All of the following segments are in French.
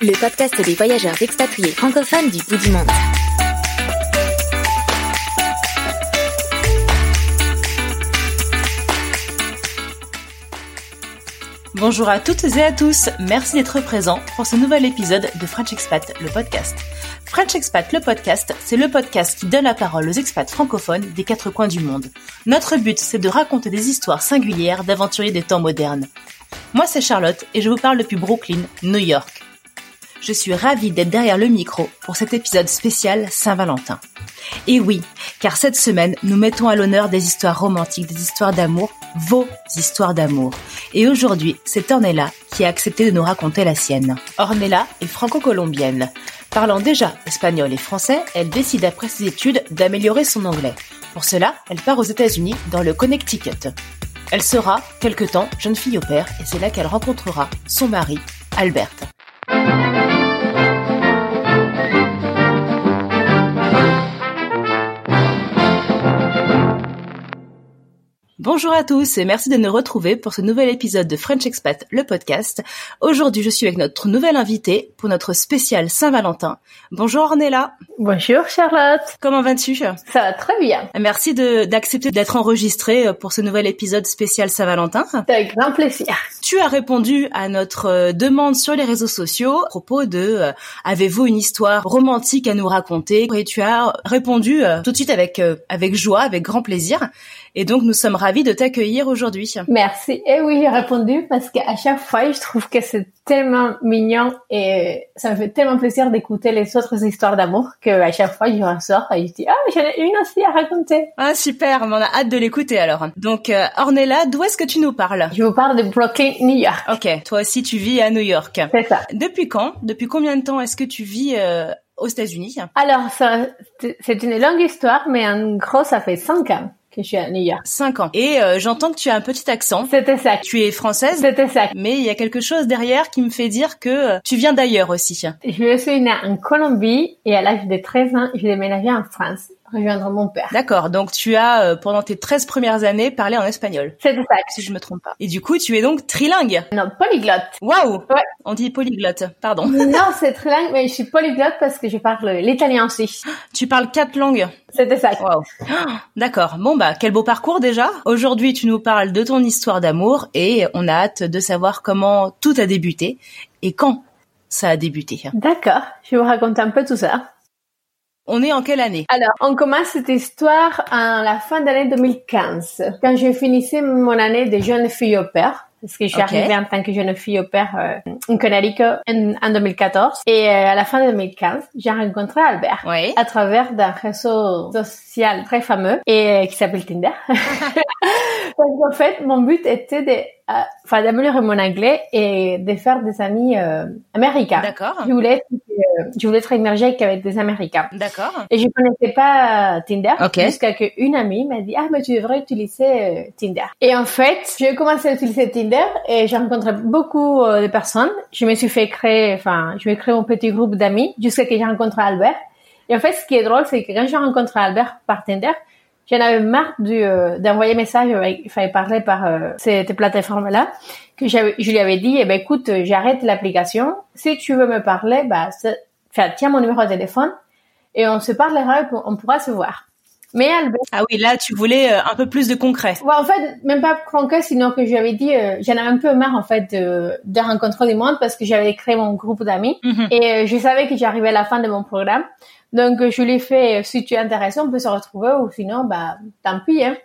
Le podcast des voyageurs expatriés francophones du bout du monde. Bonjour à toutes et à tous, merci d'être présents pour ce nouvel épisode de French Expat, le podcast. French Expat, le podcast, c'est le podcast qui donne la parole aux expats francophones des quatre coins du monde. Notre but, c'est de raconter des histoires singulières d'aventuriers des temps modernes. Moi, c'est Charlotte et je vous parle depuis Brooklyn, New York. Je suis ravie d'être derrière le micro pour cet épisode spécial Saint-Valentin. Et oui, car cette semaine, nous mettons à l'honneur des histoires romantiques, des histoires d'amour, vos histoires d'amour. Et aujourd'hui, c'est Ornella qui a accepté de nous raconter la sienne. Ornella est franco-colombienne. Parlant déjà espagnol et français, elle décide après ses études d'améliorer son anglais. Pour cela, elle part aux États-Unis, dans le Connecticut. Elle sera, quelque temps, jeune fille au père, et c'est là qu'elle rencontrera son mari, Albert. Música Bonjour à tous et merci de nous retrouver pour ce nouvel épisode de French Expat, le podcast. Aujourd'hui, je suis avec notre nouvelle invitée pour notre spécial Saint-Valentin. Bonjour Ornella. Bonjour Charlotte. Comment vas-tu? Ça va très bien. Merci d'accepter d'être enregistrée pour ce nouvel épisode spécial Saint-Valentin. Avec grand plaisir. Tu as répondu à notre euh, demande sur les réseaux sociaux à propos de euh, avez-vous une histoire romantique à nous raconter? Et tu as répondu euh, tout de suite avec euh, avec joie, avec grand plaisir. Et donc nous sommes ravis de t'accueillir aujourd'hui. Merci. Et oui, j'ai répondu parce qu'à chaque fois, je trouve que c'est tellement mignon et ça me fait tellement plaisir d'écouter les autres histoires d'amour qu'à chaque fois, je ressors et je dis, ah, j'en ai une aussi à raconter. Ah super, on a hâte de l'écouter alors. Donc euh, Ornella, d'où est-ce que tu nous parles? Je vous parle de Brooklyn, New York. Ok, toi aussi tu vis à New York. C'est ça. Depuis quand? Depuis combien de temps est-ce que tu vis euh, aux États-Unis? Alors, c'est une longue histoire, mais en gros, ça fait cinq ans que je suis à New York. Cinq ans. Et euh, j'entends que tu as un petit accent. C'était ça. Tu es française C'était ça. mais il y a quelque chose derrière qui me fait dire que euh, tu viens d'ailleurs aussi. Je suis née en Colombie et à l'âge de 13 ans, j'ai déménagé en France, rejoindre mon père. D'accord, donc tu as euh, pendant tes 13 premières années parlé en espagnol, C'était ça. si je me trompe pas. Et du coup, tu es donc trilingue. Non, polyglotte. Waouh Ouais. On dit polyglotte, pardon. Non, c'est trilingue, mais je suis polyglotte parce que je parle l'italien aussi. Tu parles quatre langues. C'était ça. Waouh. D'accord. Bon bah quel beau parcours déjà. Aujourd'hui, tu nous parles de ton histoire d'amour et on a hâte de savoir comment tout a débuté et quand ça a débuté. D'accord, je vais vous raconter un peu tout ça. On est en quelle année? Alors, on commence cette histoire à la fin de l'année 2015, quand je finissais mon année de jeune fille au père. Parce que je suis arrivée en tant que jeune fille au père euh, en Connecticut en, en 2014. Et euh, à la fin de 2015, j'ai rencontré Albert. Oui. à travers d'un réseau social très fameux et euh, qui s'appelle Tinder. Parce qu'en fait, mon but était de, euh, enfin, d'améliorer mon anglais et de faire des amis euh, américains. D'accord. Je voulais, être, euh, je voulais être émergée avec des Américains. D'accord. Et je connaissais pas Tinder Ok. jusqu'à qu'une amie m'a dit ah mais tu devrais utiliser Tinder. Et en fait, j'ai commencé à utiliser Tinder et j'ai rencontré beaucoup euh, de personnes. Je me suis fait créer, enfin, je me créé mon petit groupe d'amis jusqu'à que j'ai rencontré Albert. Et en fait, ce qui est drôle, c'est que quand j'ai rencontré Albert par Tinder, j'en avais marre du, euh, d'envoyer message, il fallait parler par euh, cette plateforme-là, que je lui avais dit, eh ben écoute, euh, j'arrête l'application. Si tu veux me parler, bah, tiens mon numéro de téléphone et on se parlera, et on pourra se voir. Mais Albert, Ah oui, là, tu voulais euh, un peu plus de concret. Ouais, en fait, même pas concret, sinon que je lui avais dit, euh, j'en avais un peu marre, en fait, de, de rencontrer du monde parce que j'avais créé mon groupe d'amis Mhm. et euh, je savais que j'arrivais à la fin de mon programme. Donc, je lui ai fait, si tu es intéressé, on peut se retrouver ou sinon, bah, tant pis, hein.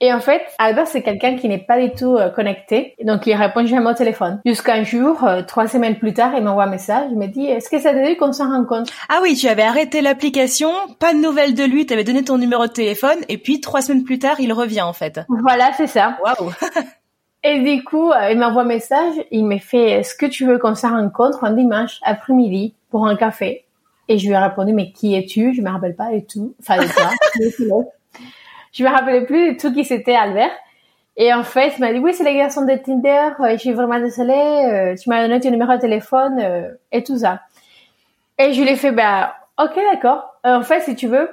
Et en fait, Albert, c'est quelqu'un qui n'est pas du tout euh, connecté. Donc, il répond jamais au téléphone. Jusqu'un jour, euh, trois semaines plus tard, il m'envoie un message. Il me dit, est-ce que ça te dit qu'on se rencontre? Ah oui, tu avais arrêté l'application, pas de nouvelles de lui, tu avais donné ton numéro de téléphone, et puis trois semaines plus tard, il revient, en fait. Voilà, c'est ça. Waouh! Et du coup, euh, il m'envoie un message. Il me fait, est-ce que tu veux qu'on se rencontre un dimanche après-midi pour un café? Et je lui ai répondu, mais qui es-tu? Je me rappelle pas et tout. Enfin, de toi. Je me rappelais plus du tout qui c'était Albert. Et en fait, il m'a dit, oui, c'est les garçons de Tinder, euh, je suis vraiment désolée, euh, tu m'as donné ton numéro de téléphone euh, et tout ça. Et je lui ai fait, bah, ok, d'accord. en fait, si tu veux,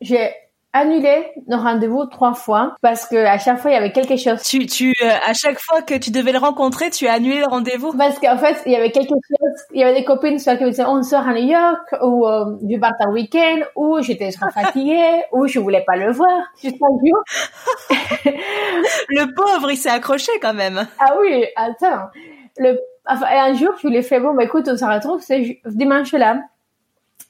j'ai annulé nos rendez-vous trois fois parce que à chaque fois il y avait quelque chose. Tu, tu, euh, à chaque fois que tu devais le rencontrer, tu as annulé le rendez-vous? Parce qu'en fait, il y avait quelque chose. Il y avait des copines soit qui me disaient on sort à New York ou euh, je pars un week-end ou j'étais trop fatiguée ou je voulais pas le voir. Juste un jour. le pauvre, il s'est accroché quand même. Ah oui, attends. Le, enfin, un jour, je lui ai fait bon, bah écoute, on se retrouve, c'est dimanche là.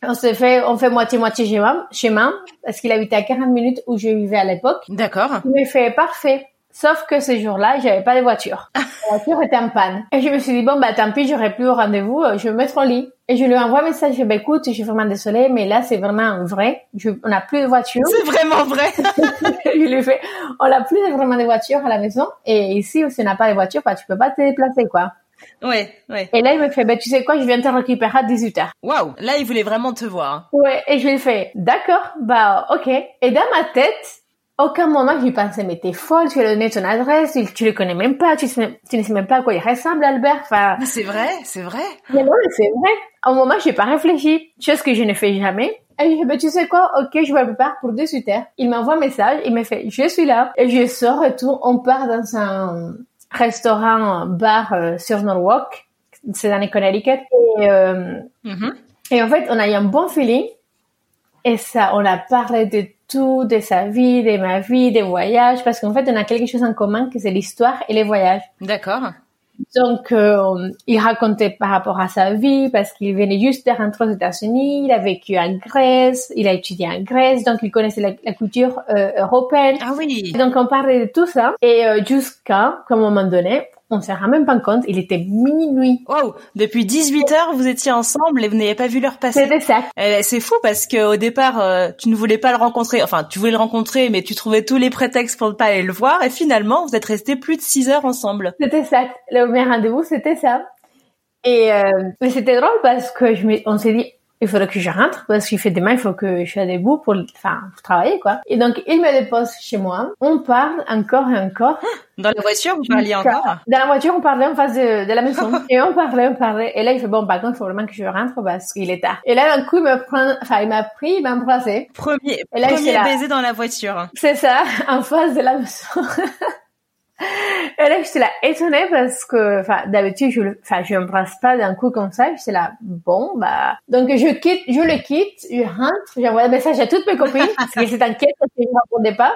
On se fait, on fait moitié-moitié chez moi, parce qu'il habitait à 40 minutes où je vivais à l'époque. D'accord. Il me fait parfait. Sauf que ce jour-là, j'avais pas de voiture. La voiture était en panne. Et je me suis dit, bon, bah, tant pis, j'aurai plus au rendez-vous, euh, je vais me mettre au lit. Et je lui envoie un message, je bah, écoute, je suis vraiment désolée, mais là, c'est vraiment vrai. Je, on n'a plus de voiture. C'est vraiment vrai. je lui fais, on n'a plus vraiment de voiture à la maison. Et ici, si on n'a pas de voiture, bah, tu peux pas te déplacer, quoi. Ouais, ouais. Et là, il me fait, bah, tu sais quoi, je viens te récupérer à 18h. Waouh, là, il voulait vraiment te voir. Ouais, et je lui ai fait, d'accord, bah, ok. Et dans ma tête, aucun moment je lui pensais, mais t'es folle, tu lui as donné ton adresse, tu le connais même pas, tu, sais, tu ne sais même pas à quoi il ressemble, Albert. Enfin, c'est vrai, c'est vrai. Mais non, mais c'est vrai. Au moment, j'ai pas réfléchi, chose que je ne fais jamais. Et je lui bah, tu sais quoi, ok, je me prépare pour 18h. Il m'envoie un message, il me fait, je suis là. Et je sors et tout, on part dans un restaurant, bar euh, sur Norwalk, c'est dans les Connecticut. Et, euh, mm-hmm. et en fait, on a eu un bon feeling. Et ça, on a parlé de tout, de sa vie, de ma vie, des voyages, parce qu'en fait, on a quelque chose en commun, que c'est l'histoire et les voyages. D'accord. Donc, euh, il racontait par rapport à sa vie, parce qu'il venait juste de rentrer aux États-Unis, il a vécu en Grèce, il a étudié en Grèce, donc il connaissait la, culture euh, européenne. Ah oui. Donc, on parlait de tout ça, et euh, jusqu'à, qu'à un moment donné, on s'est rend même pas compte, il était minuit. Wow, depuis 18 heures, vous étiez ensemble et vous n'avez pas vu l'heure passer. C'était ça. Eh, c'est fou parce que au départ, euh, tu ne voulais pas le rencontrer, enfin, tu voulais le rencontrer, mais tu trouvais tous les prétextes pour ne pas aller le voir et finalement, vous êtes restés plus de 6 heures ensemble. C'était ça. Le premier rendez-vous, c'était ça. Et euh, mais c'était drôle parce que je on s'est dit il faudrait que je rentre parce qu'il fait demain, il faut que je sois debout pour, enfin, pour travailler, quoi. Et donc, il me dépose chez moi. On parle encore et encore. Dans la voiture, vous parliez encore? Dans la voiture, on parlait en face de, de la maison. et on parlait, on parlait. Et là, il fait, bon, par contre, il faut vraiment que je rentre parce qu'il est tard. Et là, d'un coup, il me prend, enfin, il m'a pris, il m'a embrassé. Premier, et là, premier baiser dans la voiture. C'est ça, en face de la maison. Et là, j'étais là étonnée parce que, enfin, d'habitude, je le, enfin, je m'embrasse pas d'un coup comme ça. J'étais là, bon, bah, donc je quitte, je le quitte, je rentre, j'envoie un message à toutes mes copines parce qu'elles étaient inquiètes parce que je ne répondais pas.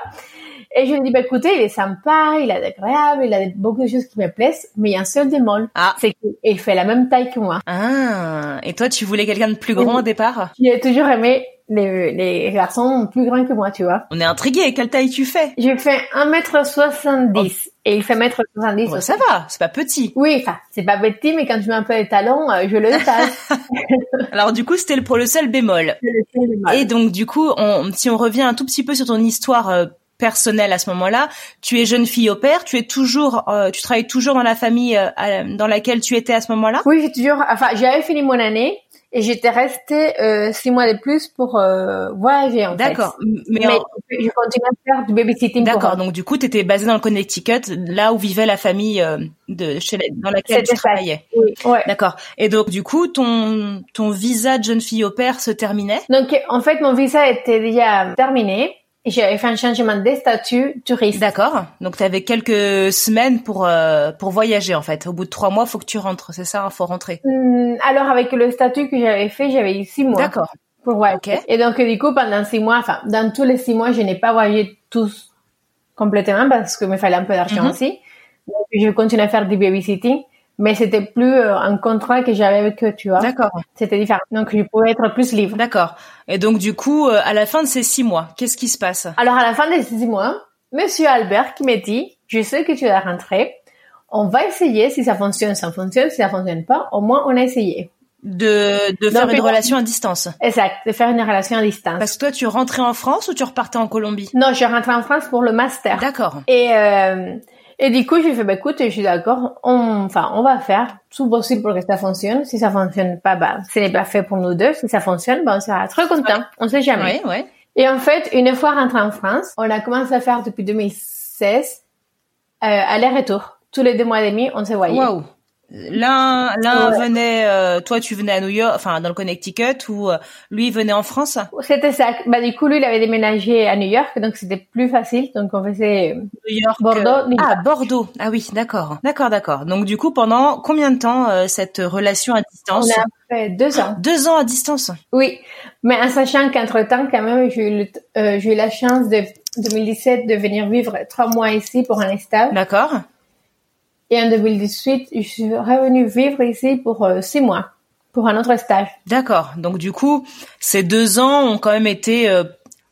Et je lui dis, bah, écoutez, il est sympa, il est agréable, il a beaucoup de choses qui me plaisent, mais il y a un seul démol. Ah. C'est qu'il fait la même taille que moi. Ah. Et toi, tu voulais quelqu'un de plus grand au départ? J'ai toujours aimé les, les garçons plus grands que moi, tu vois. On est intrigué. Quelle taille tu fais? Je fais 1m70 et il fait 1m70. Bon, ça va, c'est pas petit. Oui, enfin, c'est pas petit, mais quand tu mets un peu les talons, euh, je le passe. Alors du coup, c'était pour le seul bémol. Le seul bémol. Et donc du coup, on, si on revient un tout petit peu sur ton histoire euh, personnelle à ce moment-là, tu es jeune fille au père, tu es toujours, euh, tu travailles toujours dans la famille dans laquelle tu étais à ce moment-là? Oui, j'ai toujours, enfin, j'avais fini mon année et j'étais restée euh, six mois de plus pour euh, voyager en D'accord. Mais, mais je continuais à faire du babysitting. D'accord. Donc du coup, tu étais basée dans le Connecticut, là où vivait la famille euh, de chez dans laquelle tu travaillais. Oui. Ouais. D'accord. Et donc du coup, ton ton visa de jeune fille au père se terminait? Donc en fait, mon visa était déjà terminé j'avais fait un changement de statut touriste. D'accord. Donc tu avais quelques semaines pour euh, pour voyager en fait. Au bout de trois mois, faut que tu rentres, c'est ça, faut rentrer. Hmm, alors avec le statut que j'avais fait, j'avais eu six mois. D'accord. Pour voyager. Et donc du coup, pendant six mois, enfin dans tous les six mois, je n'ai pas voyagé tous complètement parce que me fallait un peu d'argent Mhm. aussi. Donc je continuais à faire du babysitting. Mais c'était plus euh, un contrat que j'avais avec eux, tu vois. D'accord. C'était différent. Donc, je pouvais être plus libre. D'accord. Et donc, du coup, euh, à la fin de ces six mois, qu'est-ce qui se passe? Alors, à la fin des six mois, Monsieur Albert qui m'a dit, je sais que tu vas rentrer, on va essayer si ça fonctionne, ça fonctionne, si ça fonctionne pas, au moins on a essayé. De, de faire Donc, une relation à distance. Exact, de faire une relation à distance. Parce que toi, tu rentrais en France ou tu repartais en Colombie? Non, je rentre en France pour le master. D'accord. Et, euh, et du coup, j'ai fait, bah, écoute, je suis d'accord, on, enfin, on va faire tout possible pour que ça fonctionne. Si ça fonctionne pas, bah, ce n'est pas fait pour nous deux. Si ça fonctionne, bah, on sera très content. On sait jamais. Ouais, ouais. Et en fait, une fois rentré en France, on a commencé à faire depuis 2016, euh, aller-retour. Tous les deux mois et demi, on se voyait. Waouh. L'un, l'un Ouais. venait, euh, toi, tu venais à New York, enfin dans le Connecticut, ou euh, lui venait en France? C'était ça. Bah, du coup, lui, il avait déménagé à New York, donc c'était plus facile. Donc, on faisait New York. Bordeaux, euh, New Ah, York. Bordeaux. Ah oui, d'accord, d'accord, d'accord. Donc du coup, pendant combien de temps euh, cette relation à On distance a fait deux ans. Deux ans à distance? Oui, mais en sachant qu'entre-temps, quand même, j'ai eu, le euh, j'ai eu la chance de 2017 de venir vivre trois mois ici pour un stage. D'accord. Et en 2018, je suis revenue vivre ici pour euh, six mois, pour un autre stage. D'accord. Donc du coup, ces deux ans ont quand même été euh,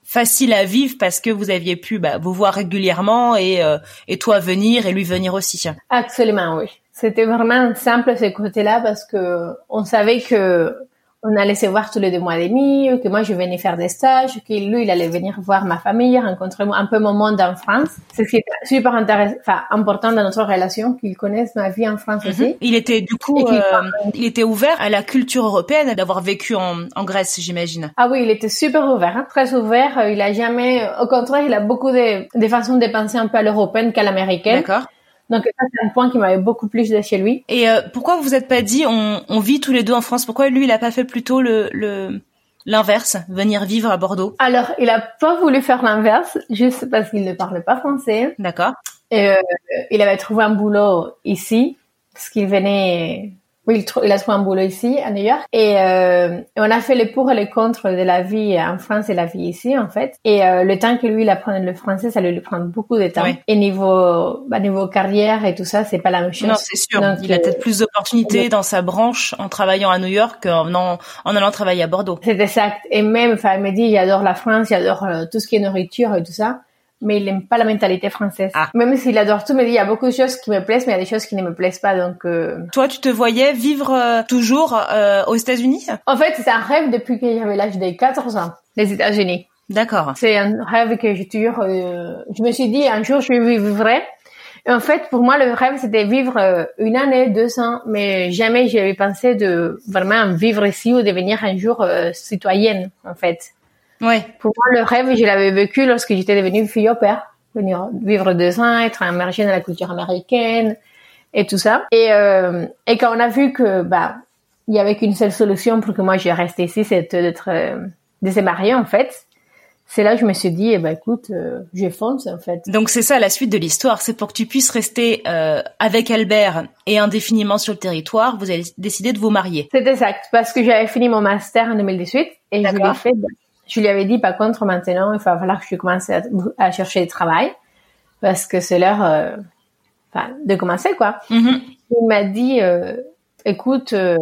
faciles à vivre parce que vous aviez pu bah, vous voir régulièrement et euh, et toi venir et lui venir aussi. Absolument, oui. C'était vraiment simple ce côté-là parce que on savait que on allait se voir tous les deux mois et demi, que moi je venais faire des stages, que lui il allait venir voir ma famille, rencontrer un peu mon monde en France. C'est ce qui est super intéressant, enfin important dans notre relation, qu'il connaisse ma vie en France aussi. Il était du coup, euh, il était ouvert à la culture européenne, d'avoir vécu en, en Grèce, j'imagine. Ah oui, il était super ouvert, hein, très ouvert. Euh, Il a jamais, au contraire, il a beaucoup de, de façons de penser un peu à l'européenne qu'à l'américaine. D'accord. Donc ça, c'est un point qui m'avait beaucoup plu de chez lui. Et euh, pourquoi vous vous êtes pas dit on, on vit tous les deux en France? Pourquoi lui il a pas fait plutôt le le l'inverse, venir vivre à Bordeaux? Alors, il a pas voulu faire l'inverse, juste parce qu'il ne parle pas français. D'accord. Et, euh, il avait trouvé un boulot ici, parce qu'il venait... Oui, il, a trouvé un boulot ici, à New York. Et, euh, on a fait les pour et les contre de la vie en France et la vie ici, en fait. Et euh, le temps que lui, il apprenne le français, ça lui prend beaucoup de temps. Et niveau, bah, niveau carrière et tout ça, c'est pas la même chose. Non, c'est sûr. Donc, il a euh, peut-être plus d'opportunités dans sa branche en travaillant à New York qu'en venant- en allant travailler à Bordeaux. C'est exact. Et même, enfin, il me dit, j'adore la France, j'adore euh, tout ce qui est nourriture et tout ça. Mais il n'aime pas la mentalité française. Ah. Même s'il adore tout, dit, il y a beaucoup de choses qui me plaisent, mais il y a des choses qui ne me plaisent pas. Donc, euh, Toi, tu te voyais vivre euh, toujours euh, aux États-Unis? En fait, c'est un rêve depuis que j'avais l'âge de 14 ans, les États-Unis. D'accord. C'est un rêve que j'ai toujours, euh, je me suis dit, un jour, je vivrai. Et en fait, pour moi, le rêve, c'était vivre euh, une année, deux ans, mais jamais j'avais pensé de vraiment vivre ici ou devenir un jour euh, citoyenne, en fait. Ouais. Pour moi, le rêve, je l'avais vécu lorsque j'étais devenue fille au père. Venir vivre deux ans, être immergée dans la culture américaine et tout ça. Et, euh, et quand on a vu que, bah, il y avait qu'une seule solution pour que moi je reste ici, c'est d'être, euh, de se marier, en fait. C'est là que je me suis dit, eh ben, écoute, euh, je fonce, en fait. Donc c'est ça la suite de l'histoire, c'est pour que tu puisses rester euh, avec Albert et indéfiniment sur le territoire, vous avez décidé de vous marier. C'est exact, parce que j'avais fini mon master en 2018 et je l'ai fait. Je lui avais dit, par contre, maintenant, il va falloir que je commence à, à chercher du travail parce que c'est l'heure euh, de commencer, quoi. Mhm. Il m'a dit, euh, écoute, euh,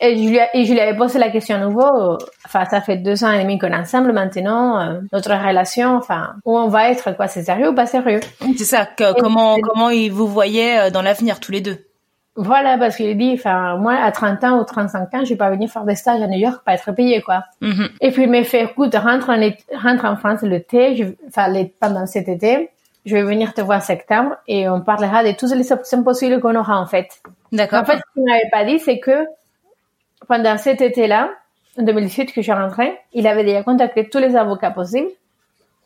et, je lui, a- et je lui avais posé la question à nouveau, euh, enfin, ça fait deux ans et demi qu'on est ensemble maintenant, euh, notre relation, enfin, où on va être, quoi, c'est sérieux ou pas sérieux? C'est ça, que- comment comment il vous voyait euh, dans l'avenir tous les deux? Voilà, parce qu'il dit, enfin, moi, à 30 ans ou 35 ans, je vais pas venir faire des stages à New York, pas être payé, quoi. Mhm. Et puis il m'a fait, écoute, rentre en, rentre en France l'été, je- enfin pendant cet été, je vais venir te voir en septembre et on parlera de toutes les options possibles qu'on aura en fait. D'accord. En fait, ce qu'il m'avait pas dit, c'est que pendant cet été-là, en 2018 que je rentrais, il avait déjà contacté tous les avocats possibles.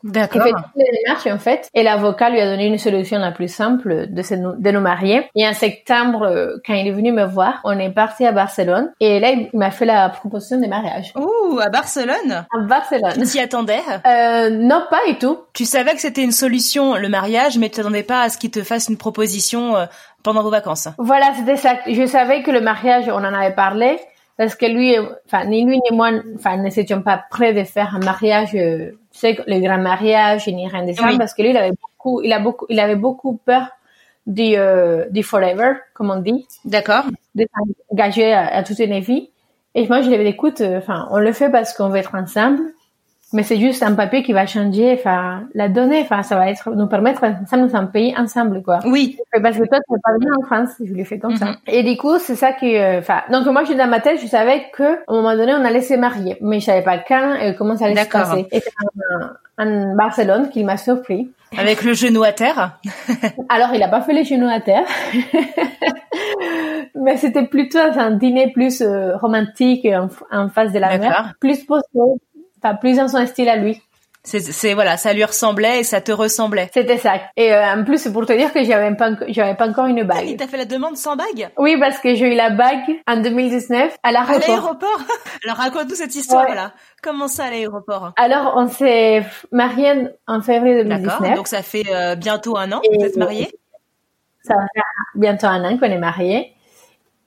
Il D'accord. fait toutes les démarches en fait, et l'avocat lui a donné une solution la plus simple de, se de nous marier. Et en septembre, euh, quand il est venu me voir, on est parti à Barcelone, et là il m'a fait la proposition de mariage. Ouh, à Barcelone? À Barcelone. Tu t'y attendais? Euh, non, pas du tout. Tu savais que c'était une solution, le mariage, mais tu t'attendais pas à ce qu'il te fasse une proposition euh, pendant vos vacances? Voilà, c'était ça. Je savais que le mariage, on en avait parlé, parce que lui, enfin, ni lui ni moi, enfin, ne n'étions pas prêts de faire un mariage, euh, tu sais, le grand mariage, ni rien de ça, Oui. parce que lui, il avait beaucoup, il a beaucoup, il avait beaucoup peur du, euh, du forever, comme on dit, D'accord. de s'engager à, à toute une vie. Et moi, je lui ai dit, écoute, euh, enfin, on le fait parce qu'on veut être ensemble, mais c'est juste un papier qui va changer, enfin, la donnée, enfin, ça va être, nous permettre ensemble dans un pays ensemble, quoi. Oui. Parce que toi, tu pas bien en France, je l'ai fait comme ça. Mhm. Et du coup, c'est ça qui, euh, enfin, donc moi, j'ai dans ma tête, je savais que, au moment donné, on allait se marier, mais je savais pas quand et comment ça allait se passer. Et c'est en, en Barcelone qu'il m'a surpris. Avec le genou à terre. Alors, il a pas fait les genoux à terre. Mais c'était plutôt un dîner plus euh, romantique en, en face de la mer, plus posé, enfin plus dans son style à lui. C'est, voilà, ça lui ressemblait et ça te ressemblait. C'était ça. Et euh, en plus, c'est pour te dire que j'avais pas, j'avais pas encore une bague. t'a fait la demande sans bague? Oui, parce que j'ai eu la bague en 2019 à À l'aéroport. l'aéroport? Alors raconte-nous cette histoire Ouais. là. Comment ça à l'aéroport? Alors, on s'est mariés en février D'accord. 2019. Donc ça fait euh, bientôt un an que vous êtes mariés? Ça va faire bientôt un an qu'on est mariés.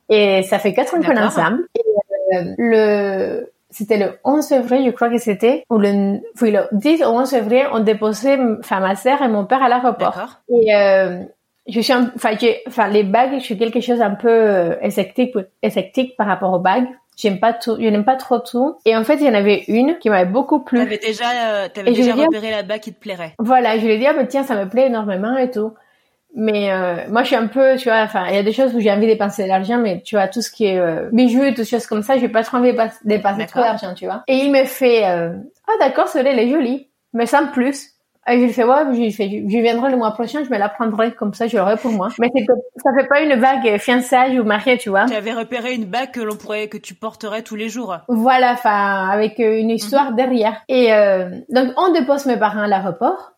Et ça fait quatre ans qu'on est D'accord. ensemble. Et, euh, le, c'était le 11 février, je crois que c'était, ou le, oui, le 10 ou 11 février, on déposait, enfin, ma sœur et mon père à l'aéroport. Et, euh, je suis, un- enfin, enfin, les bagues, je suis quelque chose un peu euh, sceptique, sceptique par rapport aux bagues. J'aime pas tout, je n'aime pas trop tout. Et en fait, il y en avait une qui m'avait beaucoup plu. T'avais déjà, euh, t'avais déjà repéré la bague qui te plairait. Voilà, je lui ai dit, ah, ben, tiens, ça me plaît énormément et tout. Mais euh, moi, je suis un peu, tu vois, enfin, il y a des choses où j'ai envie de dépenser de l'argent, mais tu vois, tout ce qui est euh, bijoux et toutes choses comme ça, j'ai pas trop envie de dépenser trop d'argent, tu vois. Et il me fait, euh, ah d'accord, celle-là, elle est jolie, mais sans plus. Et je lui fais, ouais, je lui fais, je viendrai le mois prochain, je me la prendrai, comme ça, je l'aurai pour moi. Mais ça fait pas une bague fiançailles ou mariée, tu vois. Tu avais repéré une bague que l'on pourrait, que tu porterais tous les jours. Voilà, enfin, avec euh, une histoire Mhm. derrière. Et euh, donc, on dépose mes parents à l'aéroport.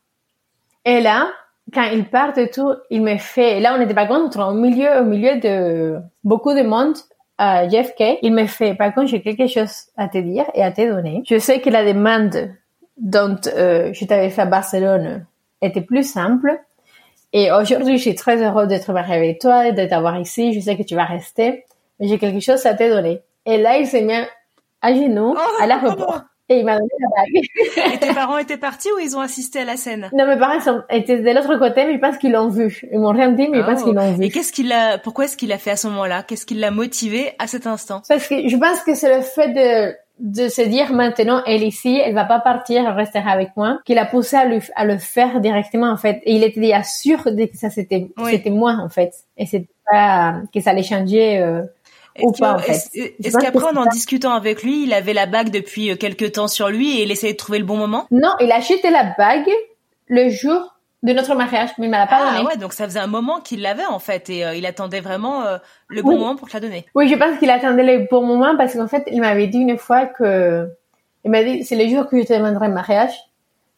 Et là, quand ils partent et tout, il me fait... Là, on était par contre au milieu, au milieu de beaucoup de monde à JFK. Il me fait, par contre, j'ai quelque chose à te dire et à te donner. Je sais que la demande dont euh, je t'avais fait à Barcelone était plus simple. Et aujourd'hui, je suis très heureuse d'être mariée avec toi et de t'avoir ici. Je sais que tu vas rester. Mais j'ai quelque chose à te donner. Et là, il s'est mis à genoux Oh, à l'aéroport. Et il m'a donné la bague. Et tes parents étaient partis ou ils ont assisté à la scène? Non, mes parents sont, étaient de l'autre côté, mais je pense qu'ils l'ont vu. Ils m'ont rien dit, mais je pense Oh. qu'ils l'ont Et vu. qu'est-ce qu'il a, pourquoi est-ce qu'il a fait à ce moment-là? Qu'est-ce qui l'a motivé à cet instant? Parce que je pense que c'est le fait de, de se dire maintenant, elle ici, elle va pas partir, elle restera avec moi, qui l'a poussé à, lui, à le faire directement, en fait. Et il était déjà sûr que ça c'était, Oui. c'était moi, en fait. Et c'était pas, que ça allait changer, euh, ou Est-ce pas, en fait. est-ce- Je Est-ce pense qu'après, en discutant avec lui, il avait la bague depuis euh, quelques temps sur lui et il essayait de trouver le bon moment? Non, il a acheté la bague le jour de notre mariage, mais il m'a pas Ah donné. ouais, donc ça faisait un moment qu'il l'avait en fait et euh, il attendait vraiment euh, le bon Oui. moment pour te la donner. Oui, je pense qu'il attendait le bon moment parce qu'en fait, il m'avait dit une fois que, il m'a dit, c'est le jour que je te demanderai le mariage.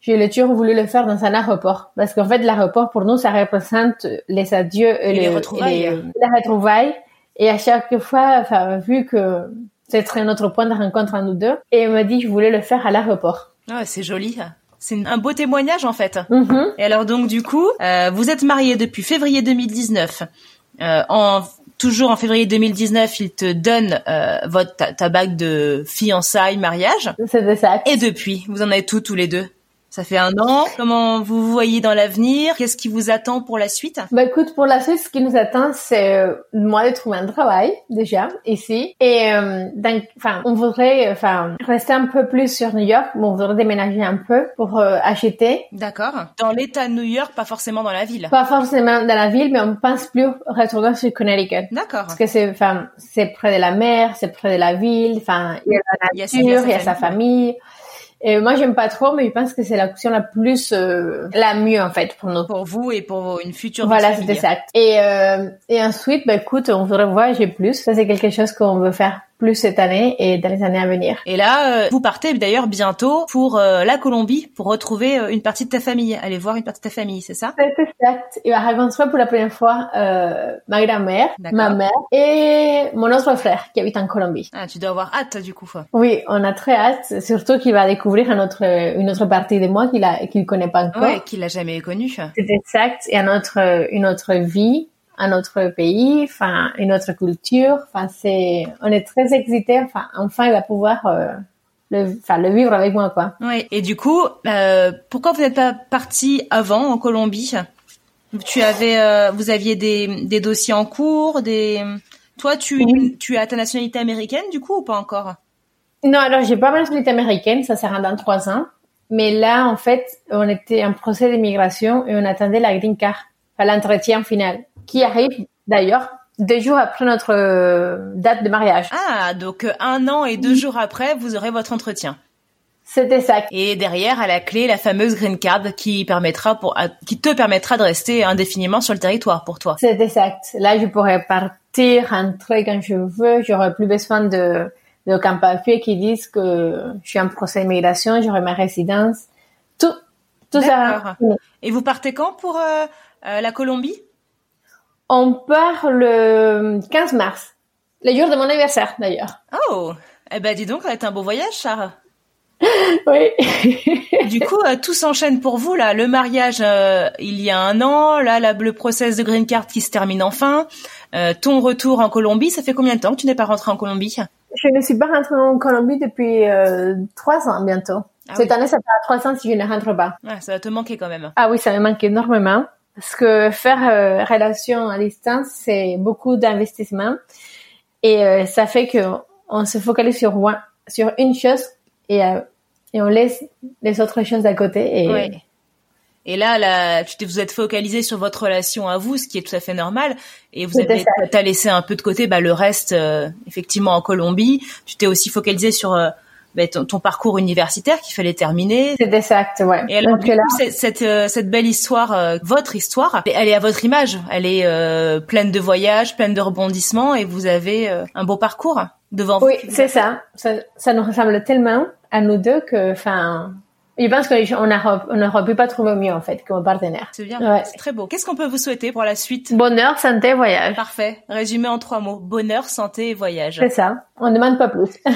J'ai le toujours voulu le faire dans un aéroport. Parce qu'en fait, l'aéroport, pour nous, ça représente les adieux et, Et les le- retrouvailles. et les, les retrouvailles. Et à chaque fois, enfin, vu que c'était notre point de rencontre à nous deux, et il m'a dit, je voulais le faire à l'aéroport. Ah, c'est joli. C'est une- un beau témoignage en fait. Mhm. Et alors donc du coup, euh, vous êtes mariés depuis février 2019. Euh, en toujours en février 2019, il te donne euh, votre ta, ta bague de fiançailles, mariage. C'était ça. Et depuis, vous en êtes où tous les deux? Ça fait un an. Comment vous vous voyez dans l'avenir? Qu'est-ce qui vous attend pour la suite? Bah écoute, pour la suite, ce qui nous attend, c'est euh, moi de trouver un travail déjà ici, et euh, donc, enfin, on voudrait, enfin, rester un peu plus sur New York, mais on voudrait déménager un peu pour euh, acheter, D'accord. Dans l'État de New York, pas forcément dans la ville. pas forcément dans la ville, mais on pense plus retourner sur Connecticut. D'accord. Parce que c'est, enfin, c'est près de la mer, c'est près de la ville, enfin, il y a la nature, il y sa a sa famille. Et moi, j'aime pas trop, mais je pense que c'est l'option la plus, euh, la mieux, en fait, pour nous. Pour vous et pour une future Voilà, c'était ça. Et, euh, et ensuite, bah, écoute, on voudrait voyager plus. Ça, c'est quelque chose qu'on veut faire plus cette année et dans les années à venir. Et là, euh, vous partez d'ailleurs bientôt pour euh, la Colombie pour retrouver euh, une partie de ta famille, aller voir une partie de ta famille, c'est ça? C'est exact. Il va rencontrer pour la première fois euh, ma grand-mère, ma mère et mon autre frère qui habite en Colombie. Ah, tu dois avoir hâte du coup. Oui, on a très hâte, surtout qu'il va découvrir un autre, une autre partie de moi qu'il a, qu'il connaît pas encore. Ouais, qu'il a jamais connu. C'est exact. Et un autre, une autre vie, un autre pays, enfin, une autre culture. Enfin, c'est, on est très excités. Enfin, enfin, il va pouvoir, euh, le, enfin, le vivre avec moi, quoi. Ouais. Et du coup, euh, pourquoi vous n'êtes pas parti avant en Colombie? Tu avais, euh, vous aviez des, des dossiers en cours, des. Toi, tu, tu as ta nationalité américaine du coup ou pas encore? Non, alors j'ai pas ma nationalité américaine, ça sera dans trois ans. Mais là, en fait, on était en procès d'immigration et on attendait la green card, à l'entretien final, qui arrive d'ailleurs deux jours après notre euh, date de mariage. Ah, donc euh, un an et deux jours après, vous aurez votre entretien. C'était ça. Et derrière, à la clé, la fameuse green card qui permettra pour, qui te permettra de rester indéfiniment sur le territoire pour toi. C'est exact. Là, je pourrais partir, rentrer quand je veux. J'aurais plus besoin de, de papier qui disent que je suis en procès d'immigration, j'aurai ma résidence. Tout, tout ça. Et vous partez quand pour euh, euh, la Colombie? On part le 15 mars, le jour de mon anniversaire d'ailleurs. Oh, eh ben dis donc, ça va être un beau voyage, Sarah. oui. du coup, euh, tout s'enchaîne pour vous là. Le mariage, euh, il y a un an. Là, le process de green card qui se termine enfin. Euh, ton retour en Colombie, ça fait combien de temps que tu n'es pas rentré en Colombie? Je ne suis pas rentrée en Colombie depuis trois ans bientôt. Ah Cette année, ça fera trois ans si je ne rentre pas. Ah, ça va te manquer quand même. Ah oui, ça me manque énormément. Parce que faire relation à distance, c'est beaucoup d'investissement. Et ça fait que on se focalise sur, sur une chose et, euh, et on laisse les autres choses à côté. Et, et là, là, tu vous êtes focalisé sur votre relation à vous, ce qui est tout à fait normal. Et vous avez, t'as laissé un peu de côté bah, le reste, euh, effectivement, en Colombie. Tu t'es aussi focalisé sur euh, bah, ton, parcours universitaire qu'il fallait terminer. C'est exact, ouais. Et alors, du coup, cette, cette, belle histoire, votre histoire, elle est à votre image. Elle est pleine de voyages, pleine de rebondissements, et vous avez un beau parcours devant vous. Oui, c'est ça. ça. Ça nous ressemble tellement à nous deux que, enfin, je pense qu'on n'aurait pu pas trouver mieux en fait comme partenaire. C'est bien, c'est très beau. Qu'est-ce qu'on peut vous souhaiter pour la suite? Bonheur, santé, voyage. Parfait. Résumé en trois mots bonheur, santé et voyage. C'est ça. On ne demande pas plus.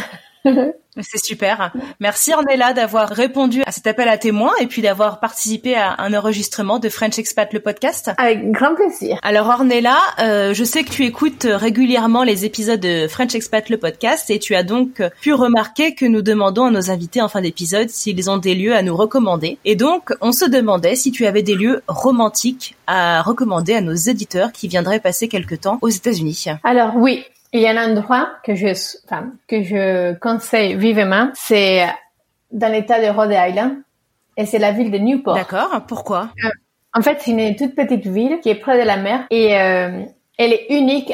C'est super. Merci Ornella d'avoir répondu à cet appel à témoins et puis d'avoir participé à un enregistrement de French Expat le podcast. Avec grand plaisir. Alors Ornella, euh, je sais que tu écoutes régulièrement les épisodes de French Expat le podcast et tu as donc pu remarquer que nous demandons à nos invités en fin d'épisode s'ils ont des lieux à nous recommander. Et donc on se demandait si tu avais des lieux romantiques à recommander à nos éditeurs qui viendraient passer quelque temps aux États-Unis. Alors oui, il y a un endroit que je, enfin, que je conseille vivement, c'est dans l'état de Rhode Island, et c'est la ville de Newport. D'accord. Pourquoi? Euh, En fait, c'est une toute petite ville qui est près de la mer et euh, elle est unique.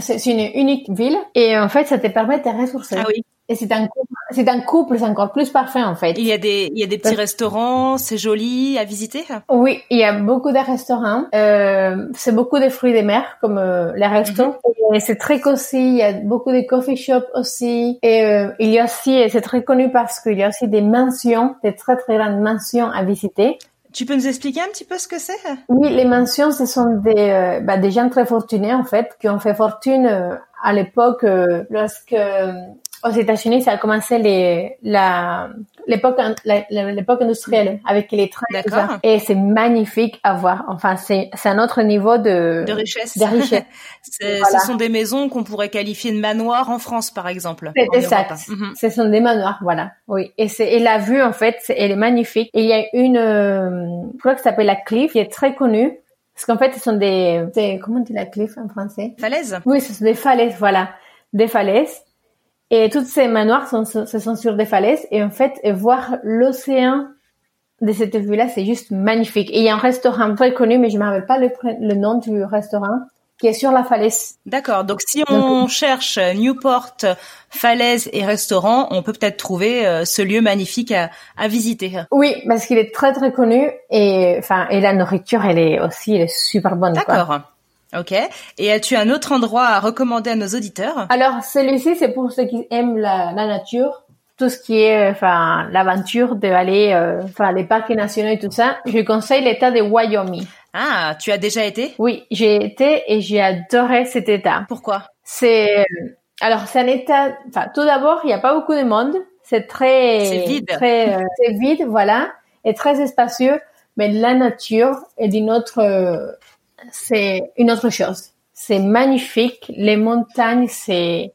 C'est une unique ville et en fait, ça te permet de te ressourcer. Ah oui. Et c'est un couple, c'est un couple, c'est encore plus parfait en fait. Il y a des, il y a des petits restaurants, c'est joli à visiter. Oui, il y a beaucoup de restaurants. Euh, c'est beaucoup de fruits de mer comme euh, les restos. Et c'est très cosy. Il y a beaucoup de coffee shops aussi. Et euh, il y a aussi, et c'est très connu parce qu'il y a aussi des mansions, des très très grandes mansions à visiter. Tu peux nous expliquer un petit peu ce que c'est? Oui, les mansions, ce sont des, euh, bah, des gens très fortunés en fait, qui ont fait fortune euh, à l'époque lorsque aux États-Unis, ça a commencé l'époque, l'époque industrielle avec les trains et tout ça. Et c'est magnifique à voir. Enfin, c'est, un autre niveau de, de richesse. De richesse. Ce sont des maisons qu'on pourrait qualifier de manoirs en France, par exemple. C'est exact. Mhm. Ce sont des manoirs, voilà. Oui. Et et la vue, en fait, elle est magnifique. Et il y a une, euh, je crois que ça s'appelle la Cliff, qui est très connue. Parce qu'en fait, ce sont des, des comment on dit la cliff en français? Falaises. Oui, ce sont des falaises, voilà. Des falaises. Et toutes ces manoirs sont, ce sont sur des falaises. Et en fait, voir l'océan de cette vue-là, c'est juste magnifique. Et il y a un restaurant très connu, mais je ne me rappelle pas le, le, nom du restaurant, qui est sur la falaise. D'accord. Donc, si on cherche Newport, falaise et restaurant, on peut peut-être trouver euh, ce lieu magnifique à, à visiter. Oui, parce qu'il est très très connu et enfin et la nourriture, elle est aussi, elle est super bonne. D'accord. Ok. Et as-tu un autre endroit à recommander à nos auditeurs? Alors celui-ci, c'est pour ceux qui aiment la, la nature, tout ce qui est, enfin, l'aventure d'aller, euh, enfin, les parcs nationaux et tout ça. Je conseille l'État de Wyoming. Ah, tu as déjà été? Oui, j'ai été et j'ai adoré cet État. Pourquoi? C'est, euh, alors c'est un État. Enfin, tout d'abord, il n'y a pas beaucoup de monde. C'est très, vide, très, euh, c'est vide, voilà, et très espacieux. Mais la nature est d'une autre c'est une autre chose. C'est magnifique. Les montagnes, c'est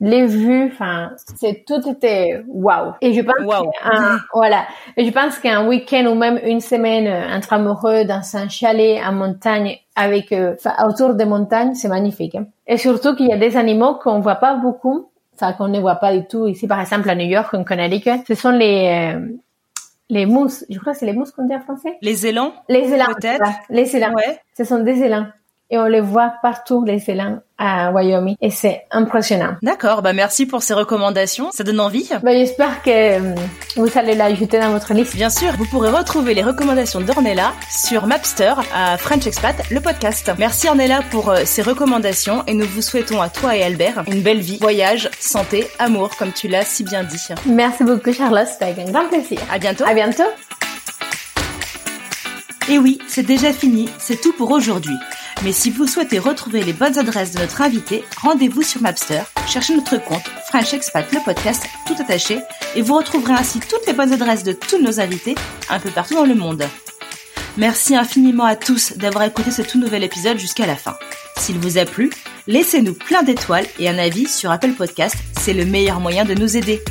les vues, enfin, c'est tout était waouh. Et je pense qu'un- voilà. Et je pense qu'un week-end ou même une semaine euh, entre amoureux dans un chalet en montagne avec, euh, enfin, autour des montagnes, c'est magnifique. hein. Et surtout qu'il y a des animaux qu'on voit pas beaucoup, enfin, qu'on ne voit pas du tout ici, par exemple, à New York, en Connecticut. Ce sont les, euh, les mousses. Je crois que c'est les mousses qu'on dit en français. Les élans Les élans. Peut-être. voilà. Les élans. Ouais. Ce sont des élans. Et on les voit partout, les élans, à Wyoming. Et c'est impressionnant. D'accord, bah merci pour ces recommandations, ça donne envie. Ben, J'espère que euh, vous allez l'ajouter dans votre liste. Bien sûr, vous pourrez retrouver les recommandations d'Ornella sur Mapster à French Expat, le podcast. Merci Ornella pour euh, ces recommandations et nous vous souhaitons à toi et Albert une belle vie, voyage, santé, amour, comme tu l'as si bien dit. Merci beaucoup, Charlotte. C'était avec un grand plaisir. À bientôt. À bientôt. Et oui, c'est déjà fini, c'est tout pour aujourd'hui. Mais si vous souhaitez retrouver les bonnes adresses de notre invité, rendez-vous sur Mapster, cherchez notre compte French Expat le podcast tout attaché et vous retrouverez ainsi toutes les bonnes adresses de tous nos invités un peu partout dans le monde. Merci infiniment à tous d'avoir écouté ce tout nouvel épisode jusqu'à la fin. S'il vous a plu, laissez-nous plein d'étoiles et un avis sur Apple Podcast, c'est le meilleur moyen de nous aider.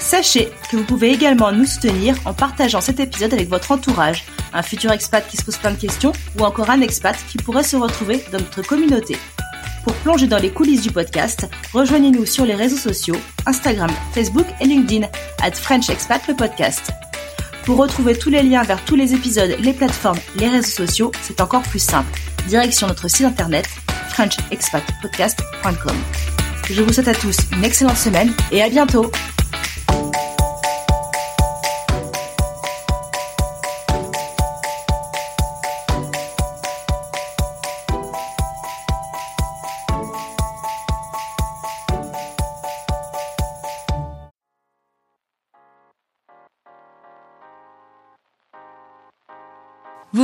Sachez que vous pouvez également nous soutenir en partageant cet épisode avec votre entourage, un futur expat qui se pose plein de questions ou encore un expat qui pourrait se retrouver dans notre communauté. Pour plonger dans les coulisses du podcast, rejoignez-nous sur les réseaux sociaux, Instagram, Facebook et LinkedIn, at French Expat le podcast. Pour retrouver tous les liens vers tous les épisodes, les plateformes, les réseaux sociaux, c'est encore plus simple. Direction notre site internet frenchexpatpodcast.com. Je vous souhaite à tous une excellente semaine et à bientôt